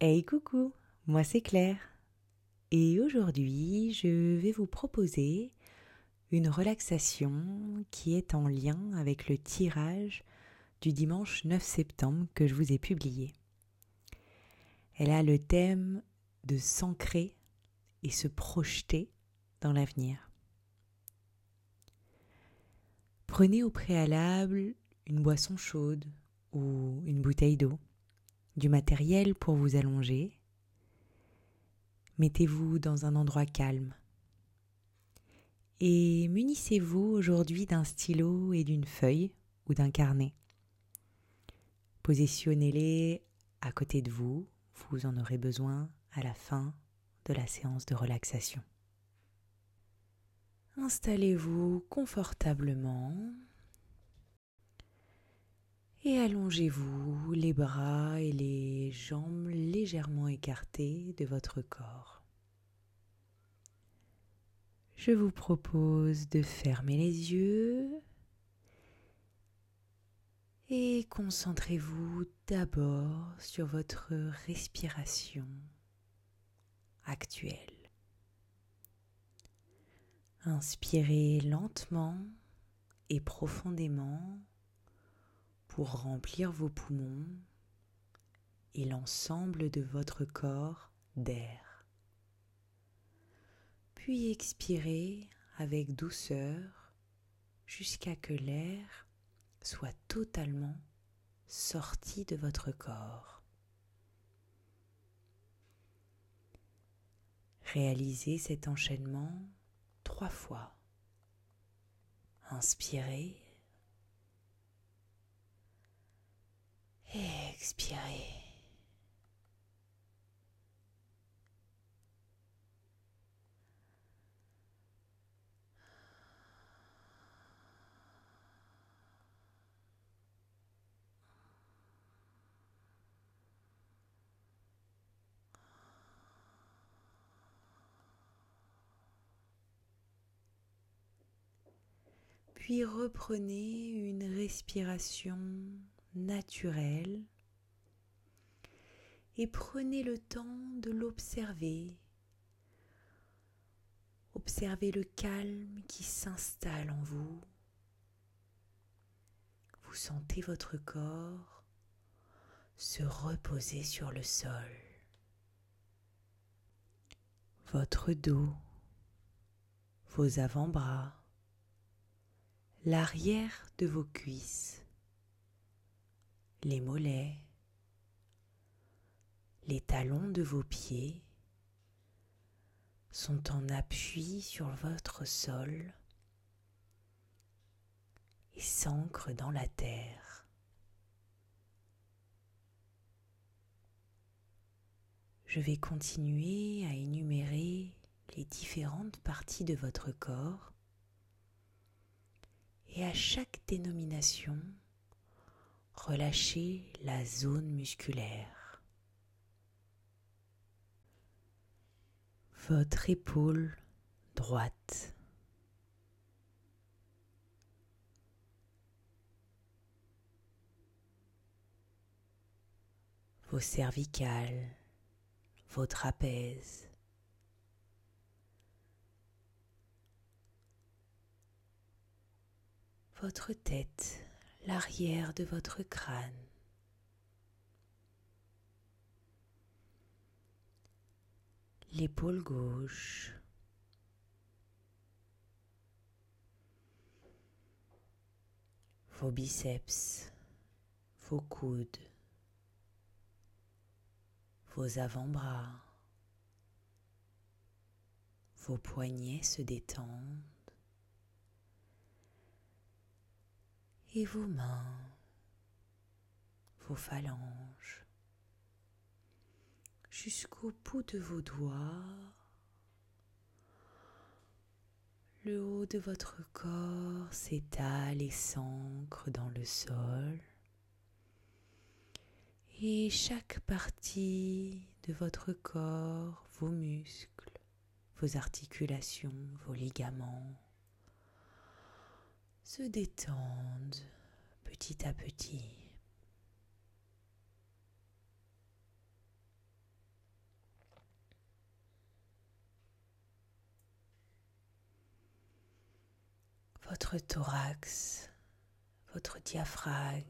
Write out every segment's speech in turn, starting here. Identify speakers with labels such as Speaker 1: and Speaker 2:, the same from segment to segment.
Speaker 1: Hey coucou, moi c'est Claire. Et aujourd'hui, je vais vous proposer une relaxation qui est en lien avec le tirage du dimanche 9 septembre que je vous ai publié. Elle a le thème de s'ancrer et se projeter dans l'avenir. Prenez au préalable une boisson chaude ou une bouteille d'eau, du matériel pour vous allonger. Mettez-vous dans un endroit calme. Et munissez-vous aujourd'hui d'un stylo et d'une feuille ou d'un carnet. Positionnez-les à côté de vous, vous en aurez besoin à la fin de la séance de relaxation. Installez-vous confortablement et allongez-vous les bras et les jambes légèrement écartés de votre corps. Je vous propose de fermer les yeux et concentrez-vous d'abord sur votre respiration actuelle. Inspirez lentement et profondément pour remplir vos poumons et l'ensemble de votre corps d'air. Puis expirez avec douceur jusqu'à que l'air soit totalement sorti de votre corps. Réalisez cet enchaînement trois fois. Inspirez. Expirez. Puis reprenez une respiration naturelle et prenez le temps de l'observer. Observez le calme qui s'installe en vous. Vous sentez votre corps se reposer sur le sol. Votre dos, vos avant-bras, l'arrière de vos cuisses, les mollets, les talons de vos pieds sont en appui sur votre sol et s'ancrent dans la terre. Je vais continuer à énumérer les différentes parties de votre corps et à chaque dénomination, relâchez la zone musculaire. Votre épaule droite. Vos cervicales, vos trapèzes. votre tête, l'arrière de votre crâne. L'épaule gauche. Vos biceps, vos coudes, vos avant-bras, vos poignets se détendent. Et vos mains, vos phalanges, jusqu'au bout de vos doigts, le haut de votre corps s'étale et s'ancre dans le sol. Et chaque partie de votre corps, vos muscles, vos articulations, vos ligaments, se détendent petit à petit. Votre thorax, votre diaphragme,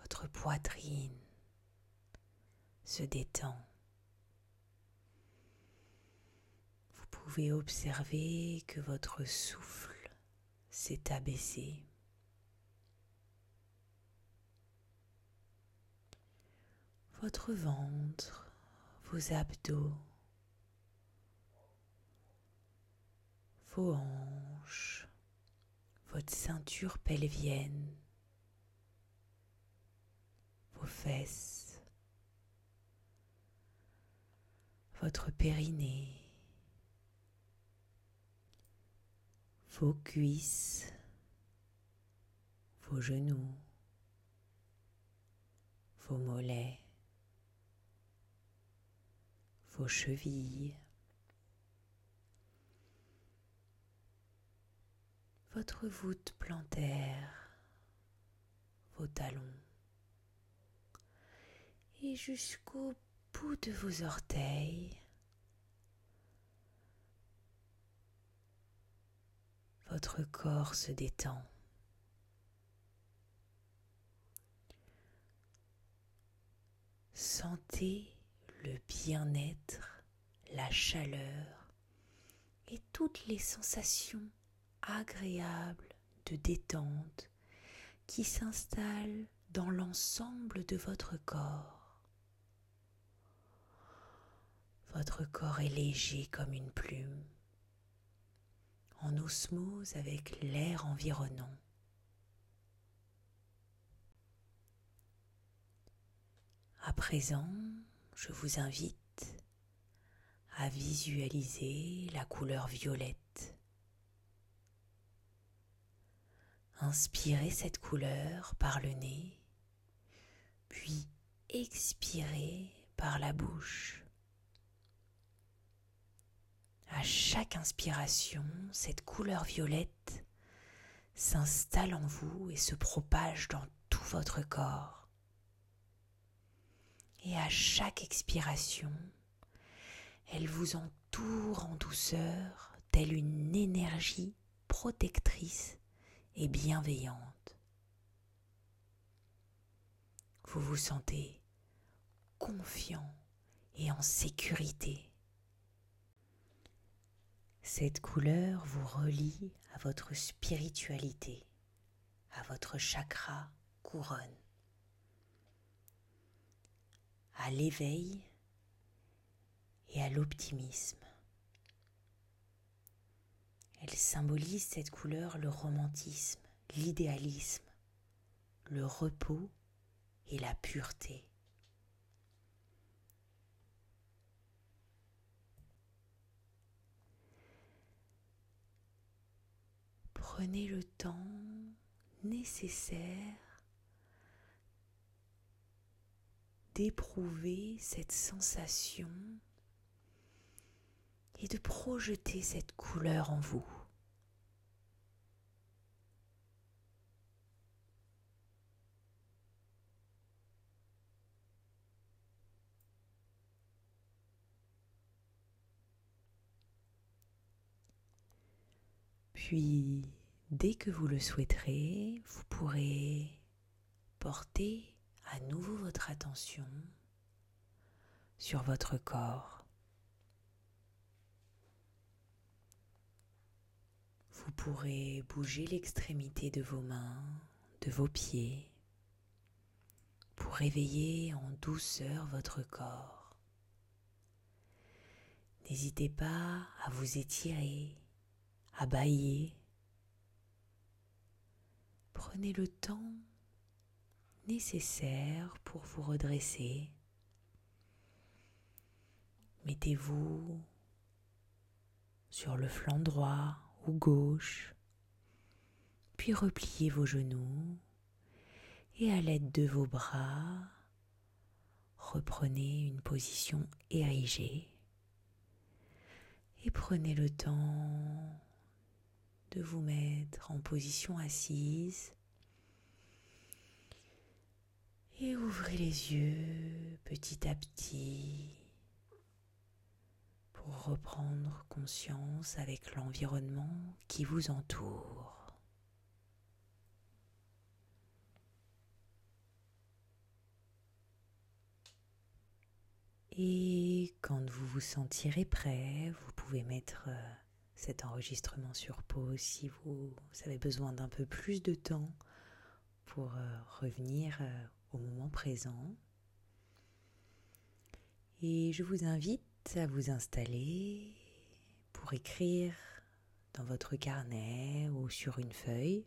Speaker 1: votre poitrine se détend. Vous pouvez observer que votre souffle s'est abaissé. Votre ventre, vos abdos, vos hanches, votre ceinture pelvienne, vos fesses, votre périnée, vos cuisses, vos genoux, vos mollets, vos chevilles, votre voûte plantaire, vos talons. Et jusqu'au bout de vos orteils. Votre corps se détend. Sentez le bien-être, la chaleur et toutes les sensations agréable de détente qui s'installe dans l'ensemble de votre corps. Votre corps est léger comme une plume, osmose avec l'air environnant. À présent, je vous invite à visualiser la couleur violette Inspirez cette couleur par le nez, puis expirez par la bouche. À chaque inspiration, cette couleur violette s'installe en vous et se propage dans tout votre corps. Et à chaque expiration, elle vous entoure en douceur, telle une énergie protectrice et bienveillante. Vous vous sentez confiant et en sécurité. Cette couleur vous relie à votre spiritualité, à votre chakra couronne, à l'éveil et à l'optimisme. Elle symbolise cette couleur le romantisme, l'idéalisme, le repos et la pureté. Prenez le temps nécessaire d'éprouver cette sensation et de projeter cette couleur en vous. Puis, dès que vous le souhaiterez, vous pourrez porter à nouveau votre attention sur votre corps. Vous pourrez bouger l'extrémité de vos mains, de vos pieds, pour réveiller en douceur votre corps. N'hésitez pas à vous étirer, à bailler. Prenez le temps nécessaire pour vous redresser. Mettez-vous sur le flanc droit ou gauche, puis repliez vos genoux et à l'aide de vos bras, reprenez une position érigée et prenez le temps de vous mettre en position assise. Et ouvrez les yeux petit à petit pour reprendre conscience avec l'environnement qui vous entoure. Et quand vous vous sentirez prêt, vous pouvez mettre euh, cet enregistrement sur pause si vous avez besoin d'un peu plus de temps pour euh, revenir euh, au moment présent. Et je vous invite à vous installer pour écrire dans votre carnet ou sur une feuille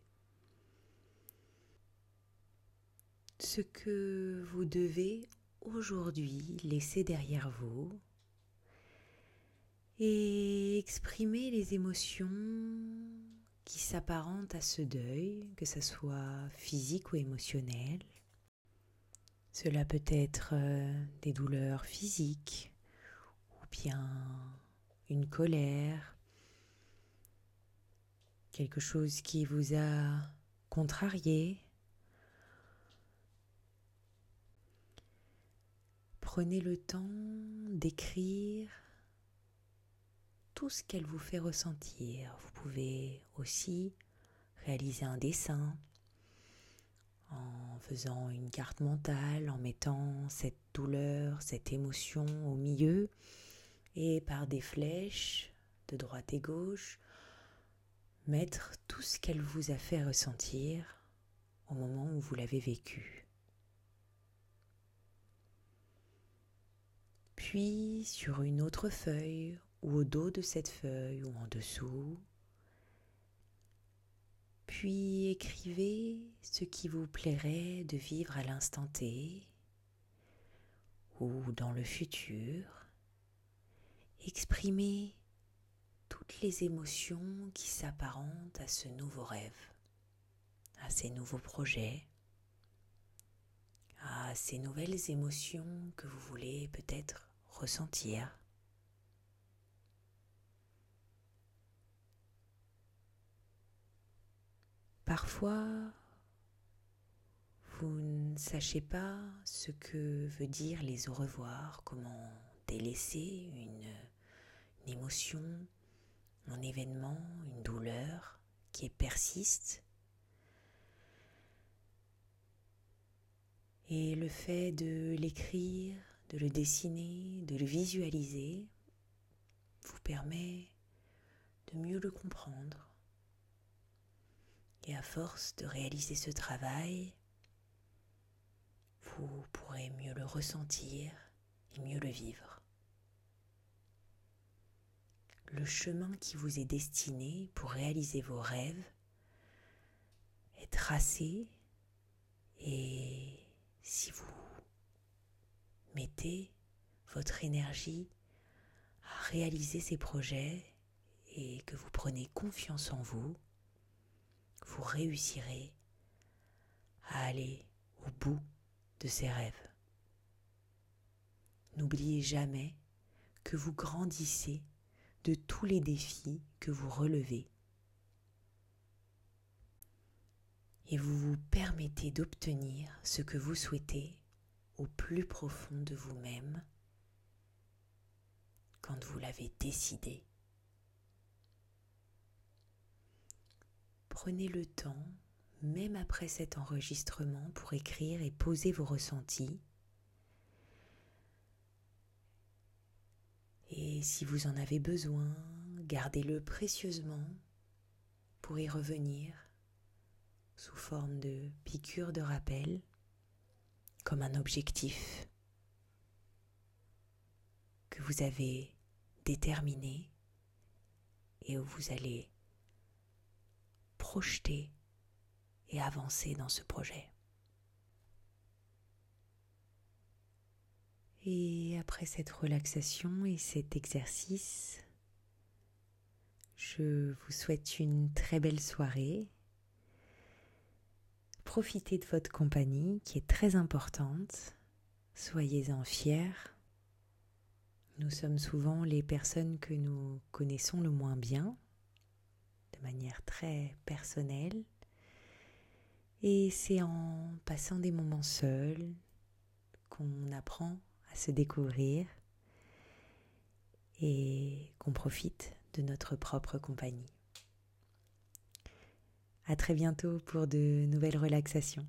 Speaker 1: ce que vous devez aujourd'hui laisser derrière vous et exprimer les émotions qui s'apparentent à ce deuil, que ce soit physique ou émotionnel. Cela peut être euh, des douleurs physiques ou bien une colère, quelque chose qui vous a contrarié. Prenez le temps d'écrire ce qu'elle vous fait ressentir. Vous pouvez aussi réaliser un dessin en faisant une carte mentale, en mettant cette douleur, cette émotion au milieu et par des flèches de droite et gauche, mettre tout ce qu'elle vous a fait ressentir au moment où vous l'avez vécu. Puis sur une autre feuille ou au dos de cette feuille ou en dessous. Puis écrivez ce qui vous plairait de vivre à l'instant T ou dans le futur. Exprimez toutes les émotions qui s'apparentent à ce nouveau rêve, à ces nouveaux projets, à ces nouvelles émotions que vous voulez peut-être ressentir. Parfois, vous ne sachez pas ce que veut dire les au revoir, comment délaisser une, émotion, un événement, une douleur qui persiste. Et le fait de l'écrire, de le dessiner, de le visualiser, vous permet de mieux le comprendre et à force de réaliser ce travail, vous pourrez mieux le ressentir et mieux le vivre. Le chemin qui vous est destiné pour réaliser vos rêves est tracé et si vous mettez votre énergie à réaliser ces projets et que vous prenez confiance en vous, vous réussirez à aller au bout de ces rêves. N'oubliez jamais que vous grandissez de tous les défis que vous relevez et vous vous permettez d'obtenir ce que vous souhaitez au plus profond de vous-même quand vous l'avez décidé. Prenez le temps, même après cet enregistrement, pour écrire et poser vos ressentis. Et si vous en avez besoin, gardez-le précieusement pour y revenir sous forme de piqûre de rappel, comme un objectif que vous avez déterminé et où vous allez et avancer dans ce projet. Et après cette relaxation et cet exercice, je vous souhaite une très belle soirée. Profitez de votre compagnie qui est très importante. Soyez-en fiers. Nous sommes souvent les personnes que nous connaissons le moins bien manière très personnelle. Et c'est en passant des moments seuls qu'on apprend à se découvrir et qu'on profite de notre propre compagnie. À très bientôt pour de nouvelles relaxations.